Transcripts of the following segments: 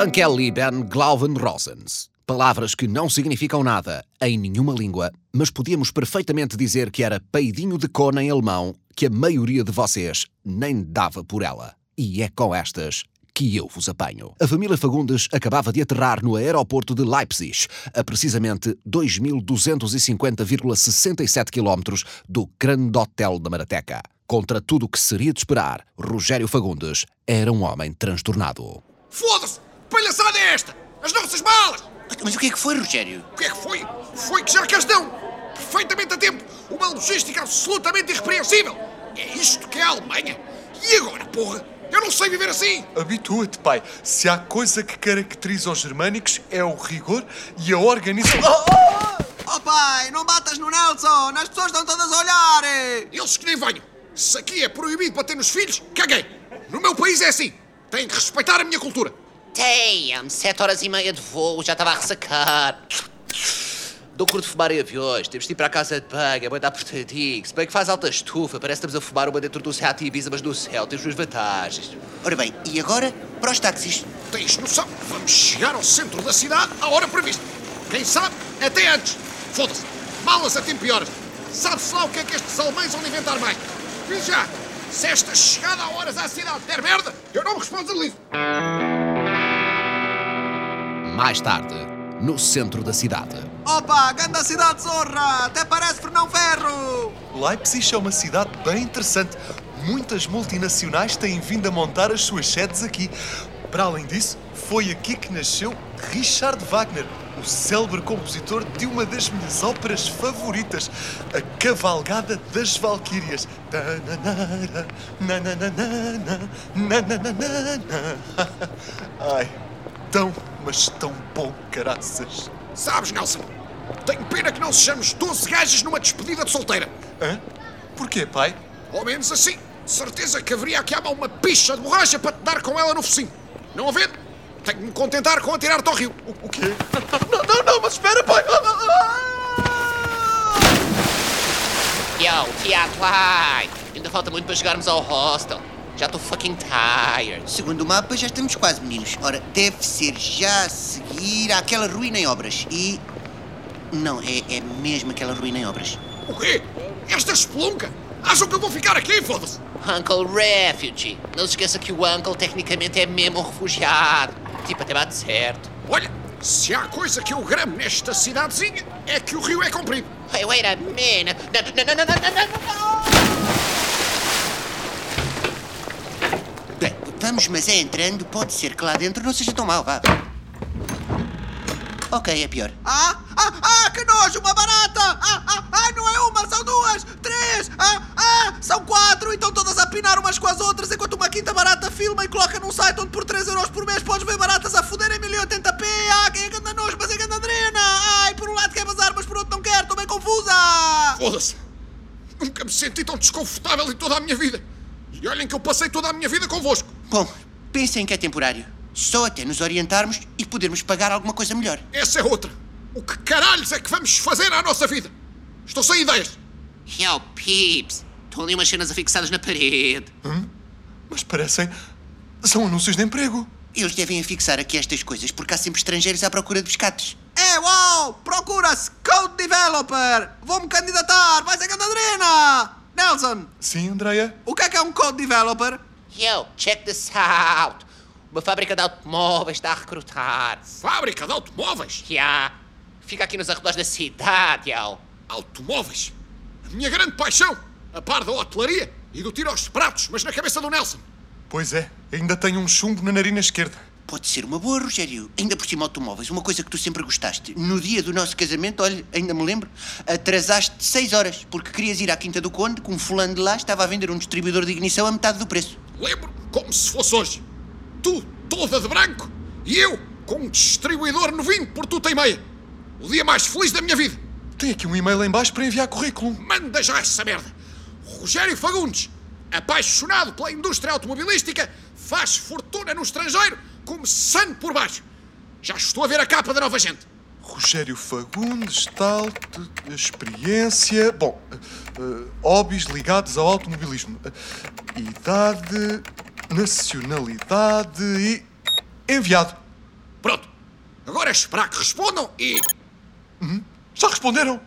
Danke lieben Glauben Rosens. Palavras que não significam nada em nenhuma língua, mas podíamos perfeitamente dizer que era peidinho de cona em alemão que a maioria de vocês nem dava por ela. E é com estas que eu vos apanho. A família Fagundes acabava de aterrar no aeroporto de Leipzig, a precisamente 2.250,67 km do Grande Hotel da Marateca. Contra tudo o que seria de esperar, Rogério Fagundes era um homem transtornado. Foda-se! Palhaçada é esta! As nossas malas! Mas o que é que foi, Rogério? O que é que foi? Foi que já cá estão! Perfeitamente a tempo! Uma logística absolutamente irrepreensível! É isto que é a Alemanha! E agora, porra? Eu não sei viver assim! Habitua-te, pai. Se há coisa que caracteriza os germânicos é o rigor e a organização. Oh pai, não batas no Nelson! As pessoas estão todas a olhar! Eles que nem venham! Se aqui é proibido bater nos filhos, caguei! No meu país é assim! Têm que respeitar a minha cultura! Damn, sete horas e meia de voo, já estava a ressacar. Dou curto de fumar em aviões, temos de ir para a casa de banho, a mãe dá apertadinho, se bem que faz alta estufa, parece que estamos a fumar uma dentro do Seat Ibiza, mas no céu tem suas vantagens. Ora bem, e agora para os táxis? Tens noção? Vamos chegar ao centro da cidade à hora prevista. Quem sabe, até antes. Foda-se. Malas a tempo e horas. Sabe-se lá o que é que estes alemães vão inventar mais. Diz já, se esta chegada a horas à cidade der merda, eu não me responsabilizo. Mais tarde, no centro da cidade. Opa, grande cidade zorra! Até parece Fernão Ferro! Leipzig é uma cidade bem interessante. Muitas multinacionais têm vindo a montar as suas sedes aqui. Para além disso, foi aqui que nasceu Richard Wagner, o célebre compositor de uma das minhas óperas favoritas, A Cavalgada das Valquírias. Tananara, nananana, nananana. Ai, tão, mas tão bom, caraças. Sabes, Nelson, tenho pena que não sejamos 12 gajas numa despedida de solteira. Hã? Porquê, pai? Ao menos assim, certeza que haveria aqui à mão uma picha de borracha para te dar com ela no focinho. Não havendo, tenho que me contentar com atirar-te ao rio. O, o quê? Não, não, não, mas espera, pai! Yo, teatro, ai! Ainda falta muito para chegarmos ao hostel. Já estou fucking tired. Segundo o mapa, já estamos quase, meninos. Ora, deve ser já a seguir àquela ruína em obras. E. Não, é, é mesmo aquela ruína em obras. O quê? Esta espelunca? Acham que eu vou ficar aqui, foda-se? Uncle Refugee. Não se esqueça que o Uncle tecnicamente é mesmo um refugiado. Tipo, até bate certo. Olha, se há coisa que eu gramo nesta cidadezinha, é que o rio é comprido. Hey, wait a minute. Não, não, não, não, não, não, não. Bem, vamos, mas é entrando. Pode ser que lá dentro não seja tão mal, vá. Ok, é pior. Ah, ah, ah, que nojo, uma barata! Ah, ah, ah, não é uma, são duas, três, ah, ah, são quatro, então todas a pinar umas com as outras, enquanto uma quinta barata filma e coloca num site onde por 3 euros por mês podes ver baratas a foder em 1080p. Ah, quem é ganda nojo, mas é ganda adrena! Ai, por um lado quer bazar, mas por outro não quer, estou bem confusa! Foda-se. Nunca me senti tão desconfortável em toda a minha vida. E olhem que eu passei toda a minha vida convosco. Bom, pensem que é temporário. Só até nos orientarmos e podermos pagar alguma coisa melhor. Essa é outra. O que caralhos é que vamos fazer à nossa vida? Estou sem ideias. Yo, peeps. Estão ali umas cenas afixadas na parede. Mas parecem. São anúncios de emprego. Eles devem afixar aqui estas coisas porque há sempre estrangeiros à procura de biscates. É, uau! Procura-se Code Developer! Vou-me candidatar! Vai ser Candadrena! Nelson, Sim, Andreia? o que é que é um Code Developer? Yo, check this out. Uma fábrica de automóveis está a recrutar. Fábrica de automóveis? Yeah. Fica aqui nos arredores da cidade, yo. Automóveis? A minha grande paixão. A par da hotelaria e do tiro aos pratos, mas na cabeça do Nelson. Pois é, ainda tenho um chumbo na narina esquerda. Pode ser uma boa, Rogério. Ainda por cima automóveis, uma coisa que tu sempre gostaste. No dia do nosso casamento, olha, ainda me lembro, atrasaste seis horas porque querias ir à Quinta do Conde, com um fulano de lá estava a vender um distribuidor de ignição a metade do preço. Lembro como se fosse hoje. Tu, toda de branco, e eu, com um distribuidor novinho por tuta e meia. O dia mais feliz da minha vida. Tem aqui um e-mail em baixo para enviar currículo. Manda já essa merda. Rogério Fagundes, apaixonado pela indústria automobilística, faz fortuna no estrangeiro, começando por baixo. Já estou a ver a capa da nova gente. Rogério Fagundes, tal, experiência. Bom, eh, hobbies ligados ao automobilismo. Eh, idade, nacionalidade e. Enviado. Agora é esperar que respondam e. Já responderam?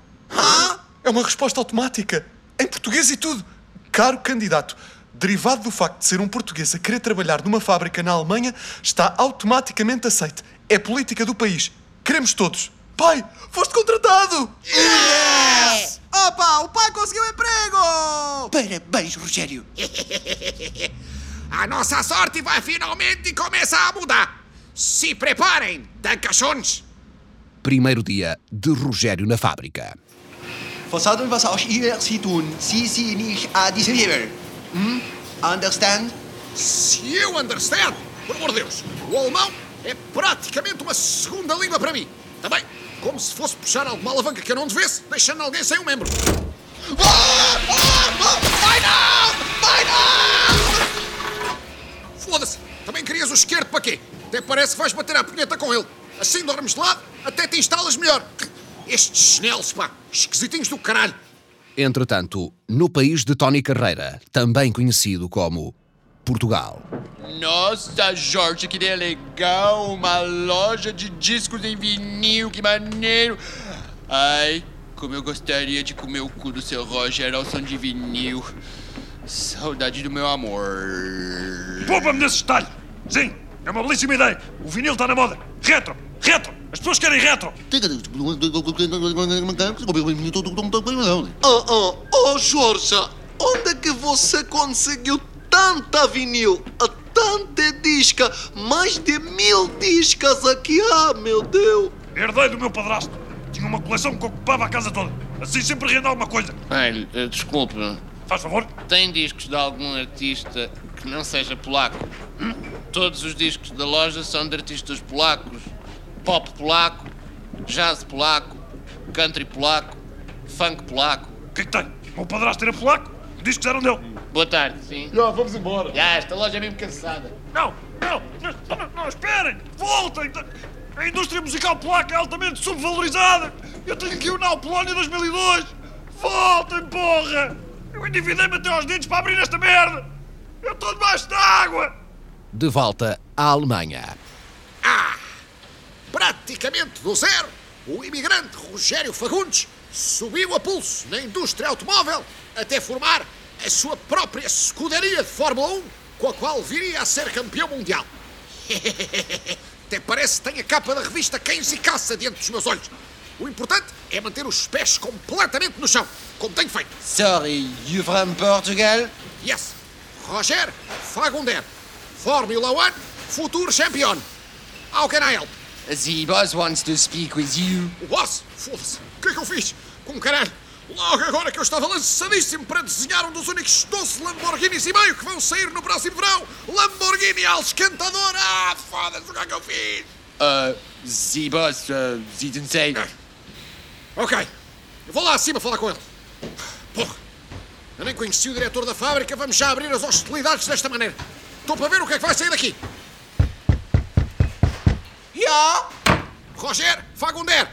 É uma resposta automática. Em português e tudo. Caro candidato, derivado do facto de ser um português a querer trabalhar numa fábrica na Alemanha, está automaticamente aceite. É política do país. Queremos todos. Pai, foste contratado! Opa, o pai conseguiu emprego! Parabéns, Rogério. A nossa sorte vai finalmente começar a mudar. Se preparem, Dankachons! Primeiro dia de Rogério na fábrica. Und was auch ihr Sie tun, Sie sie nicht a disappear. Hm? Understand? Se eu understand, por amor de Deus, o alemão é praticamente uma segunda língua para mim. Também, como se fosse puxar alguma alavanca que eu não devesse, deixando alguém sem um membro. Ah! Ah! Ah! Vai não! Vai não! Foda-se! Também querias o esquerdo para quê? Até parece que vais bater a punheta com ele. Assim dormes de lado, até te instalas melhor. Estes chinelos, pá, esquisitinhos do caralho. Entretanto, no país de Tony Carreira, também conhecido como Portugal. Nossa, Jorge, que ideia legal! Uma loja de discos em vinil, que maneiro! Ai, como eu gostaria de comer o cu do seu Roger ao som de vinil. Saudade do meu amor. Poupa-me desse detalhe! Sim, é uma belíssima ideia. O vinil está na moda. Retro, retro. As pessoas querem retro. Oh, oh, oh, Jorge, onde é que você conseguiu tanta vinil, a tanta disca, mais de mil discas aqui, ah, meu Deus! Herdei do meu padrasto. Tinha uma coleção que ocupava a casa toda. Assim sempre rende alguma coisa. Eh, desculpe, Faz favor? tem discos de algum artista que não seja polaco? Hum? Todos os discos da loja são de artistas polacos. Pop polaco, jazz polaco, country polaco, funk polaco. O que é que tem? O meu padrasto era polaco. Os discos eram dele. Boa tarde, sim. Já, vamos embora. Já, esta loja é mesmo cansada. Não, não, não, não, não, esperem. Voltem. A indústria musical polaca é altamente subvalorizada. Eu tenho aqui o Now Polónia 2002. Voltem, porra. Eu endividei-me até aos dentes para abrir esta merda. Eu estou debaixo da água. De volta à Alemanha. Praticamente do zero, o imigrante Rogério Fagundes subiu a pulso na indústria automóvel até formar a sua própria escuderia de Fórmula 1, com a qual viria a ser campeão mundial. Até parece que tem a capa da revista Cães e Caça diante dos meus olhos. O importante é manter os pés completamente no chão, como tenho feito. Sorry, you from Portugal? Yes, Roger Fagunder, Fórmula 1, futuro campeão. How can I help? The boss wants to speak with you. O boss? Foda-se. O que é que eu fiz? Com caralho. Logo agora que eu estava lançadíssimo para desenhar um dos únicos 12 Lamborghinis e meio que vão sair no próximo verão. Lamborghini al esquentador. Ah, foda-se, o que é que eu fiz? Uh, the boss, uh, didn't say. Ok. Eu vou lá acima falar com ele. Porra. Eu nem conheci o diretor da fábrica. Vamos já abrir as hostilidades desta maneira. Estou para ver o que é que vai sair daqui. Ja? Roger Fagunder.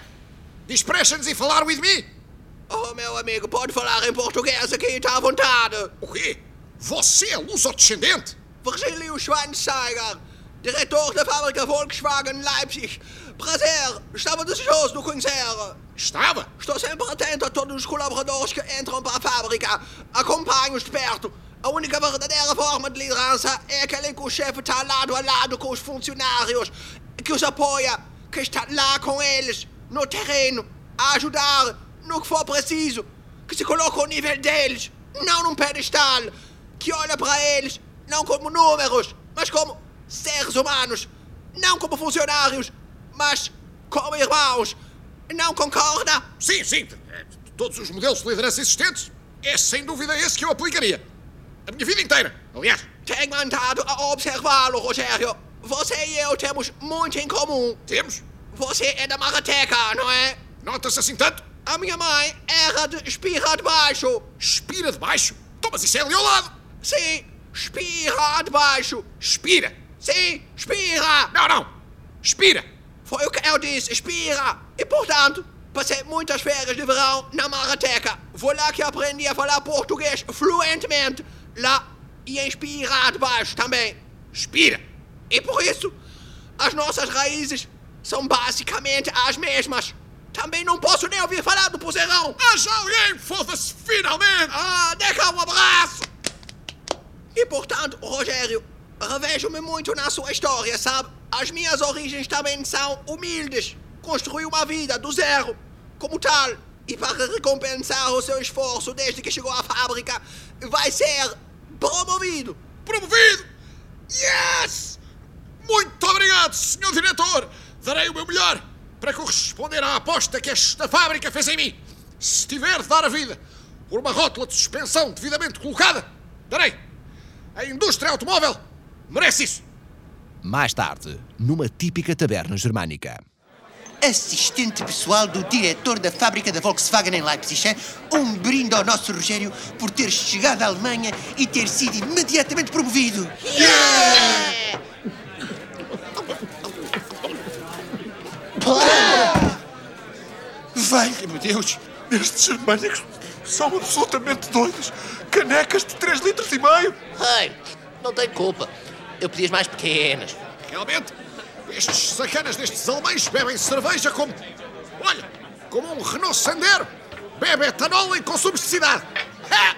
Dispressions e falar with me? Oh, meu amigo, pode falar em português aqui, está à vontade. O quê? Você é luso-descendente? Virgílio Schweinsteiger, diretor da fábrica Volkswagen Leipzig. Prazer, estava desejoso de conhecer. Estava? Estou sempre atento a todos os colaboradores que entram para a fábrica. Acompanho-os de perto. A única verdadeira forma de liderança é aquela em que o chefe está lado a lado com os funcionários, que os apoia, que está lá com eles, no terreno, a ajudar no que for preciso, que se coloca ao nível deles, não num pedestal, que olha para eles não como números, mas como seres humanos, não como funcionários, mas como irmãos. Não concorda? Sim, sim. Todos os modelos de liderança existentes, é sem dúvida esse que eu aplicaria. A minha vida inteira, aliás. Tenho andado a observá-lo, Rogério. Você e eu temos muito em comum. Temos? Você é da Marateca, não é? Nota-se assim tanto? A minha mãe era de Espirra de Baixo. Espira de baixo? Então, mas isso é ali ao lado. Sim, Espirra de Baixo. Espira. Sim, Espirra. Não, não. Espira. Foi o que eu disse, Espirra. E, portanto, passei muitas férias de verão na Marateca. Foi lá que aprendi a falar português fluentemente. Lá e Espirra de Baixo também. Espira. E por isso, as nossas raízes são basicamente as mesmas. Também não posso nem ouvir falar do Pozeirão. Haja alguém, foda-se, finalmente! Ah, cá um abraço! E portanto, Rogério, revejo-me muito na sua história, sabe? As minhas origens também são humildes. Construí uma vida do zero, como tal. E para recompensar o seu esforço desde que chegou à fábrica, vai ser promovido. Promovido! Yes! Muito obrigado, senhor diretor! Darei o meu melhor para corresponder à aposta que esta fábrica fez em mim. Se tiver de dar a vida por uma rótula de suspensão devidamente colocada, darei. A indústria automóvel merece isso. Mais tarde, numa típica taberna germânica. Assistente pessoal do diretor da fábrica da Volkswagen em Leipzig. hein? Um brinde ao nosso Rogério por ter chegado à Alemanha e ter sido imediatamente promovido. Valha-me Deus! Estes germânicos são absolutamente doidos! Canecas de 3 litros e meio! Ei, não tem culpa. Eu pedi as mais pequenas. Realmente, estes sacanas destes alemães bebem cerveja como. Olha, como um Renault Sandero. Bebe etanol em consumos de cidade. Ha!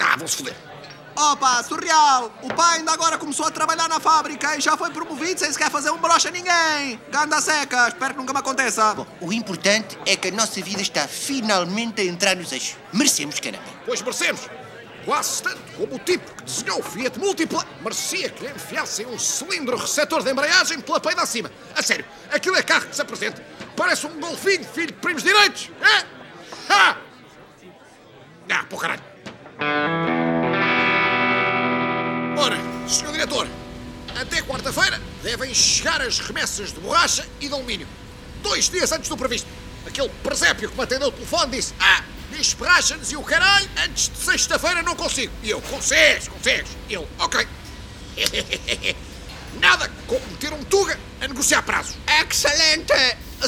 Ah, vão-se foder. Opa, surreal! O pai ainda agora começou a trabalhar na fábrica e já foi promovido sem sequer fazer um broche a ninguém! Ganda seca, espero que nunca me aconteça! Bom, o importante é que a nossa vida está finalmente a entrar nos eixos. Merecemos, caramba. Pois merecemos. Quase tanto como o tipo que desenhou o Fiat Múltipla merecia que lhe enfiassem um cilindro receptor de embreagem pela peida acima. A sério, aquilo é carro que se apresenta. Parece um golfinho, filho de primos direitos. É? Ha! Ah, pô caralho. Ora, senhor diretor, até quarta-feira devem chegar as remessas de borracha e de alumínio. Dois dias antes do previsto. Aquele presépio que me atendeu o telefone disse: Ah, diz borracha-nos e o caralho, antes de sexta-feira não consigo. E eu: Consegues, consegues. Ele: Ok. Nada como meter um tuga a negociar prazos. Excelente!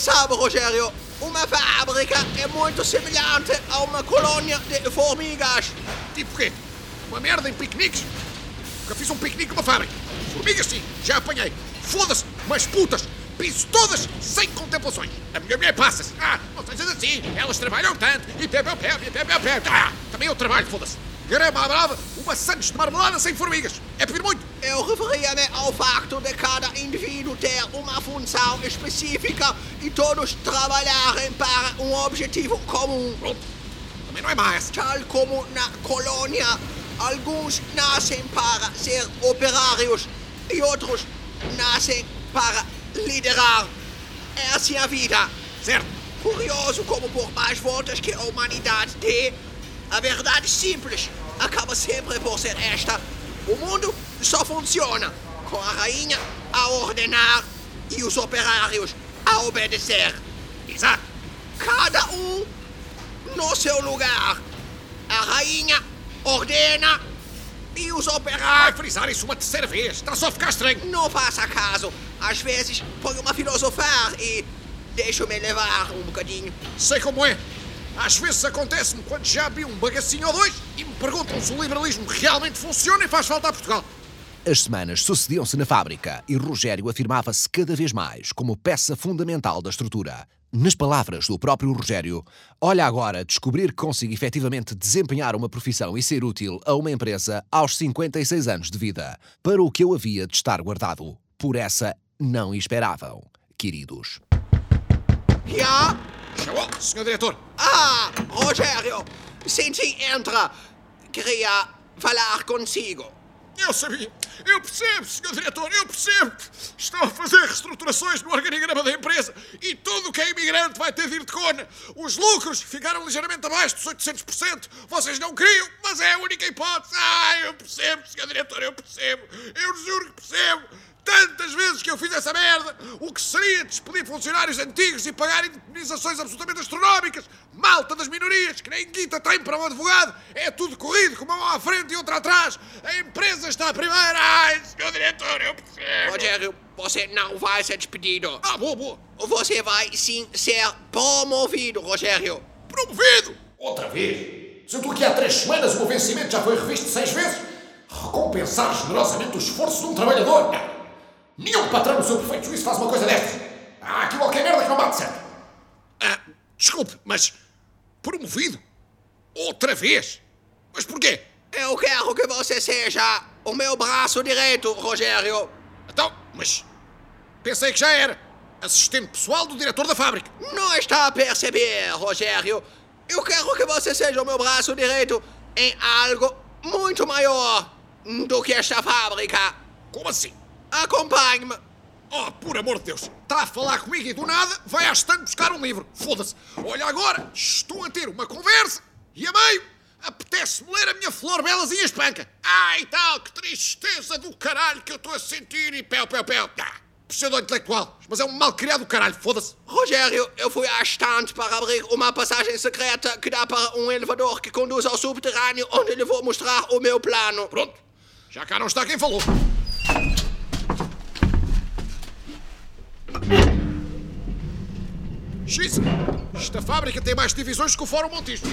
Sabe, Rogério, uma fábrica é muito semelhante a uma colônia de formigas. Tipo quê? Uma merda em piqueniques? Nunca fiz um piquenique numa fábrica. Formigas sim, já apanhei. Foda-se, mas putas, piso todas sem contemplações. A minha mulher passa-se. Ah, não sejas assim, elas trabalham tanto. E pé, pé, pé, pé, pé, pé. Ah, também eu trabalho, foda-se. Grama à brava, uma sandes de marmelada sem formigas. É pedir muito. Eu referia-me ao facto de cada indivíduo ter uma função específica e todos trabalharem para um objetivo comum. Pronto, também não é essa. Tal como na colônia, alguns nascem para ser operários e outros nascem para liderar. É assim a vida. Certo. Curioso como por mais voltas que a humanidade dê, a verdade simples acaba sempre por ser esta. O mundo só funciona com a rainha a ordenar e os operários a obedecer. Exato. Cada um no seu lugar. A rainha ordena e os Vai operários. frisar isso uma terceira vez. Está só ficar estranho. Não faça caso. Às vezes ponho-me a filosofar e deixo-me levar um bocadinho. Sei como é. Às vezes acontece-me quando já vi um bagacinho ou dois e me perguntam se o liberalismo realmente funciona e faz falta a Portugal. As semanas sucediam-se na fábrica e Rogério afirmava-se cada vez mais como peça fundamental da estrutura. Nas palavras do próprio Rogério, olha agora descobrir que consigo efetivamente desempenhar uma profissão e ser útil a uma empresa aos 56 anos de vida, para o que eu havia de estar guardado. Por essa não esperavam, queridos. Já? Chegou, senhor diretor. Ah, Rogério, senti entra. Queria falar consigo. Eu sabia. Eu percebo, senhor diretor, eu percebo. Estão a fazer reestruturações no organigrama da empresa e tudo o que é imigrante vai ter de ir de cona. Os lucros ficaram ligeiramente abaixo dos 800%. Vocês não queriam, mas é a única hipótese. Ah, eu percebo, senhor diretor, eu percebo. Eu juro que percebo. Tantas vezes que eu fiz essa merda, o que seria despedir funcionários antigos e pagar indemnizações absolutamente astronómicas, malta das minorias, que nem guita tem para um advogado, é tudo corrido, com uma mão à frente e outra atrás. A empresa está a primeira. Ai, senhor diretor, eu percebo. Rogério, você não vai ser despedido. Ah, boa, boa. Você vai sim ser promovido, Rogério. Promovido! Outra vez? Se eu estou aqui há três semanas, o meu vencimento já foi revisto seis vezes? Recompensar generosamente o esforço de um trabalhador? Nenhum patrão seu perfeito juízo faz uma coisa destas. Há aqui qualquer merda que não bate certo. Ah, desculpe, mas promovido? Outra vez? Mas porquê? Eu quero que você seja o meu braço direito, Rogério. Então, mas pensei que já era assistente pessoal do diretor da fábrica. Não está a perceber, Rogério. Eu quero que você seja o meu braço direito em algo muito maior do que esta fábrica. Como assim? Acompanhe-me. Oh, por amor de Deus! Está a falar comigo e do nada vai à estante buscar um livro. Foda-se! Olha agora, estou a ter uma conversa e a meio apetece-me ler a minha flor belas e a espanca. Ai tal, que tristeza do caralho que eu estou a sentir e pel, pel, pel. Ah, pseudo-intelectual, mas é um mal criado do caralho, foda-se. Rogério, eu fui à estante para abrir uma passagem secreta que dá para um elevador que conduz ao subterrâneo onde lhe vou mostrar o meu plano. Pronto, já cá não está quem falou. X, esta fábrica tem mais divisões que o Fórum Montijo.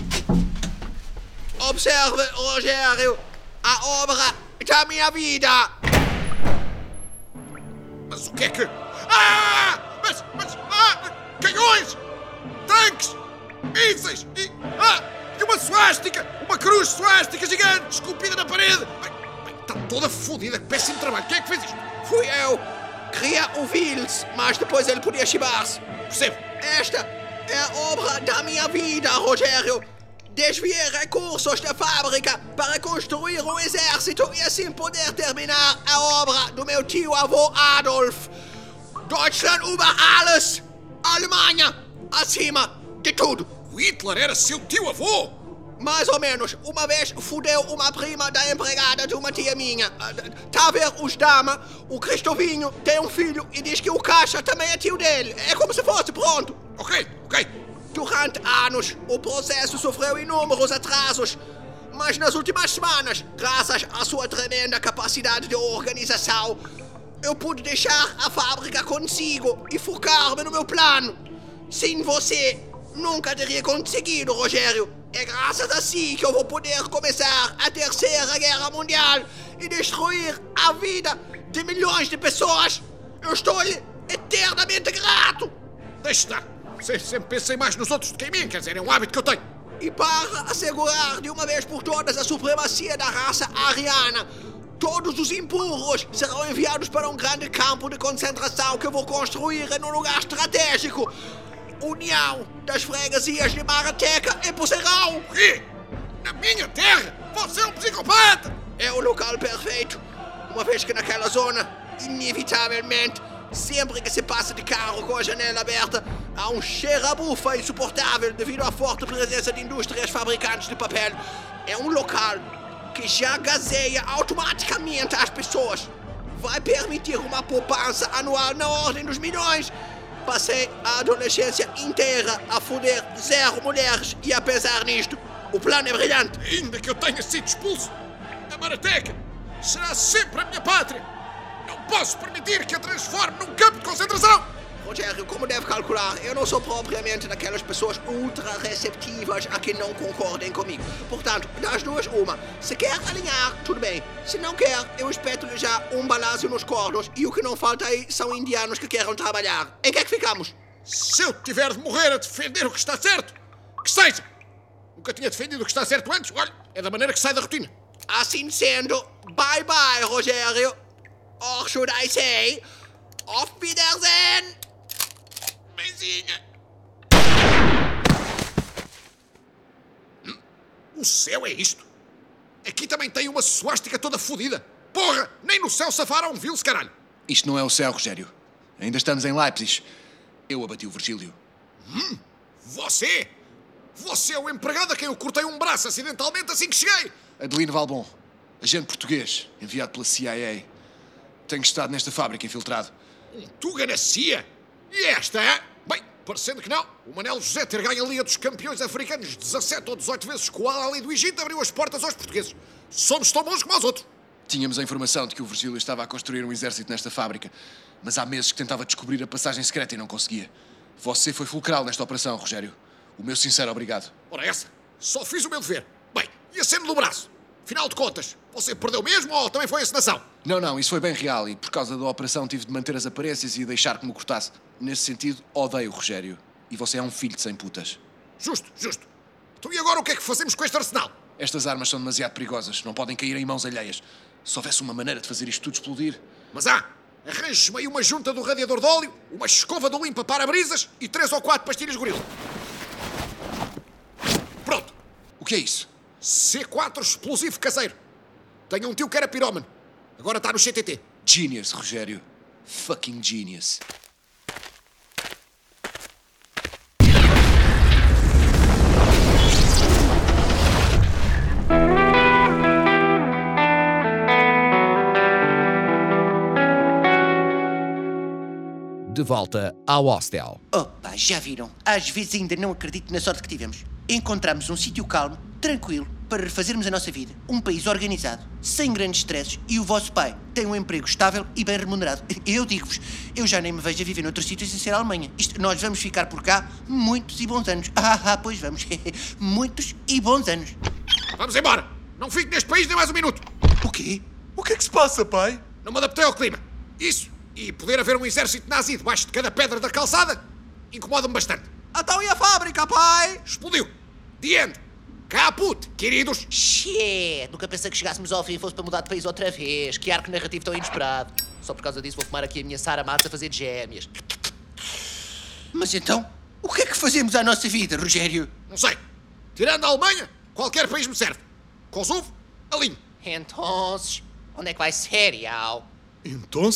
Observe, Rogério, a obra da minha vida. Mas o que é que. Ah! Mas. Mas. Ah! Canhões! Tanques! Mísseis! E. Ah! E uma suástica! Uma cruz suástica gigante esculpida na parede! Bem, bem, está toda fodida, péssimo trabalho. Quem é que fez isto? Fui eu. Queria o Vils, mas depois ele podia chibar-se. Esta é a obra da minha vida, Rogério. Desviei recursos da fábrica para construir um exército e assim poder terminar a obra do meu tio-avô Adolf. Deutschland über alles! Alemanha acima de tudo! Hitler era seu tio-avô! Mais ou menos. Uma vez fudeu uma prima da empregada de uma tia minha. Tá a ver os Dama? O Cristovinho tem um filho e diz que o Caixa também é tio dele. É como se fosse, pronto. Ok, ok. Durante anos, o processo sofreu inúmeros atrasos. Mas nas últimas semanas, graças à sua tremenda capacidade de organização, eu pude deixar a fábrica consigo e focar-me no meu plano. Sem você, nunca teria conseguido, Rogério. É graças a si que eu vou poder começar a Terceira Guerra Mundial e destruir a vida de milhões de pessoas. Eu estou-lhe eternamente grato. Deixe estar. Sempre pensei mais nos outros do que em mim, quer dizer, é um hábito que eu tenho. E para assegurar de uma vez por todas a supremacia da raça ariana, todos os empurros serão enviados para um grande campo de concentração que eu vou construir em um lugar estratégico. União das freguesias de Marateca e Pocerão. O quê? Na minha terra? Você é um psicopata! É o local perfeito, uma vez que naquela zona, inevitavelmente, sempre que se passa de carro com a janela aberta, há um cheiro a bufa insuportável devido à forte presença de indústrias fabricantes de papel. É um local que já gazeia automaticamente as pessoas. Vai permitir uma poupança anual na ordem dos milhões. Passei a adolescência inteira a foder zero mulheres e apesar nisto, o plano é brilhante. Ainda que eu tenha sido expulso, a Marateca será sempre a minha pátria. Não posso permitir que a transforme num campo de concentração. Rogério, como deve calcular, eu não sou propriamente daquelas pessoas ultra receptivas a que não concordem comigo. Portanto, das duas, uma. Se quer alinhar, tudo bem. Se não quer, eu espeto-lhe já um balazo nos cornos e o que não falta aí são indianos que queiram trabalhar. Em que é que ficamos? Se eu tiver de morrer a defender o que está certo, que seja. Nunca tinha defendido o que está certo antes. Olha, é da maneira que sai da rotina. Assim sendo, bye bye, Rogério. Or should I say, auf Wiedersehen! Hum, o céu é isto? Aqui também tem uma suástica toda fodida. Porra, nem no céu safaram um vil caralho. Isto não é o céu, Rogério. Ainda estamos em Leipzig. Eu abati o Virgílio. Hum, você? Você é o empregado a quem eu cortei um braço acidentalmente assim que cheguei. Adelino Valbon, agente português, enviado pela CIA. Tenho estado nesta fábrica infiltrado. Um Tuga na CIA? E esta é? Parecendo que não. O Manel José ter ganho a Liga dos Campeões Africanos 17 ou 18 vezes com o Al do Egito abriu as portas aos portugueses. Somos tão bons como os outros. Tínhamos a informação de que o Virgílio estava a construir um exército nesta fábrica, mas há meses que tentava descobrir a passagem secreta e não conseguia. Você foi fulcral nesta operação, Rogério. O meu sincero obrigado. Ora, essa. Só fiz o meu dever. Bem, e a cena do braço? Afinal de contas, você perdeu mesmo ou também foi encenação? Não, não, isso foi bem real e por causa da operação tive de manter as aparências e deixar que me cortasse. Nesse sentido, odeio o Rogério. E você é um filho de sem putas. Justo, justo. Então e agora o que é que fazemos com este arsenal? Estas armas são demasiado perigosas, não podem cair em mãos alheias. Se houvesse uma maneira de fazer isto tudo explodir. Mas há! Arranjes-me aí uma junta do radiador de óleo, uma escova do limpa para-brisas e três ou quatro pastilhas gorila. Pronto. O que é isso? C4 explosivo caseiro. Tenho um tio que era pirómano. Agora está no CTT. Genius, Rogério. Fucking genius. De volta ao hostel. Opa, já viram? Às vezes ainda não acredito na sorte que tivemos. Encontramos um sítio calmo, tranquilo, para refazermos a nossa vida. Um país organizado, sem grandes stresses e o vosso pai tem um emprego estável e bem remunerado. Eu digo-vos, eu já nem me vejo a viver noutro sítio sem ser a Alemanha. Isto, nós vamos ficar por cá muitos e bons anos. Ah, ah, pois vamos. muitos e bons anos. Vamos embora. Não fico neste país nem mais um minuto. O quê? O que é que se passa, pai? Não me adaptei ao clima. Isso. E poder haver um exército nazi debaixo de cada pedra da calçada incomoda-me bastante. Então e a fábrica, pai? Explodiu. The end. Caput, queridos. Shit! Nunca pensei que chegássemos ao fim e fosse para mudar de país outra vez. Que arco narrativo tão inesperado. Só por causa disso vou fumar aqui a minha Sara Matos a fazer gêmeas. Mas então, o que é que fazemos à nossa vida, Rogério? Não sei. Tirando a Alemanha, qualquer país me serve. Kosovo, alinho. Então, onde é que vai ser, Iau? Então,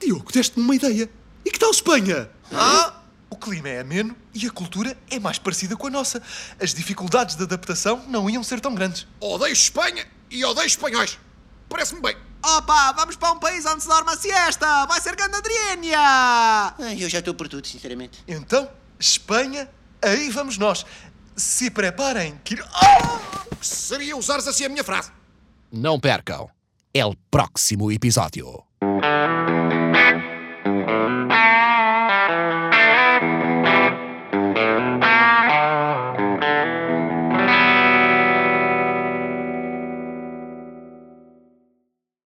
Diogo, deste-me uma ideia. E que tal Espanha? Hã? O clima é ameno e a cultura é mais parecida com a nossa. As dificuldades de adaptação não iam ser tão grandes. Odeio Espanha e odeio espanhóis. Parece-me bem. Opa, vamos para um país onde se dorme a siesta. Vai ser Gandadriênia. Ai, eu já estou por tudo, sinceramente. Então, Espanha, aí vamos nós. Se preparem que... Oh! Que seria usares assim a minha frase. Não percam. É o próximo episódio. Thank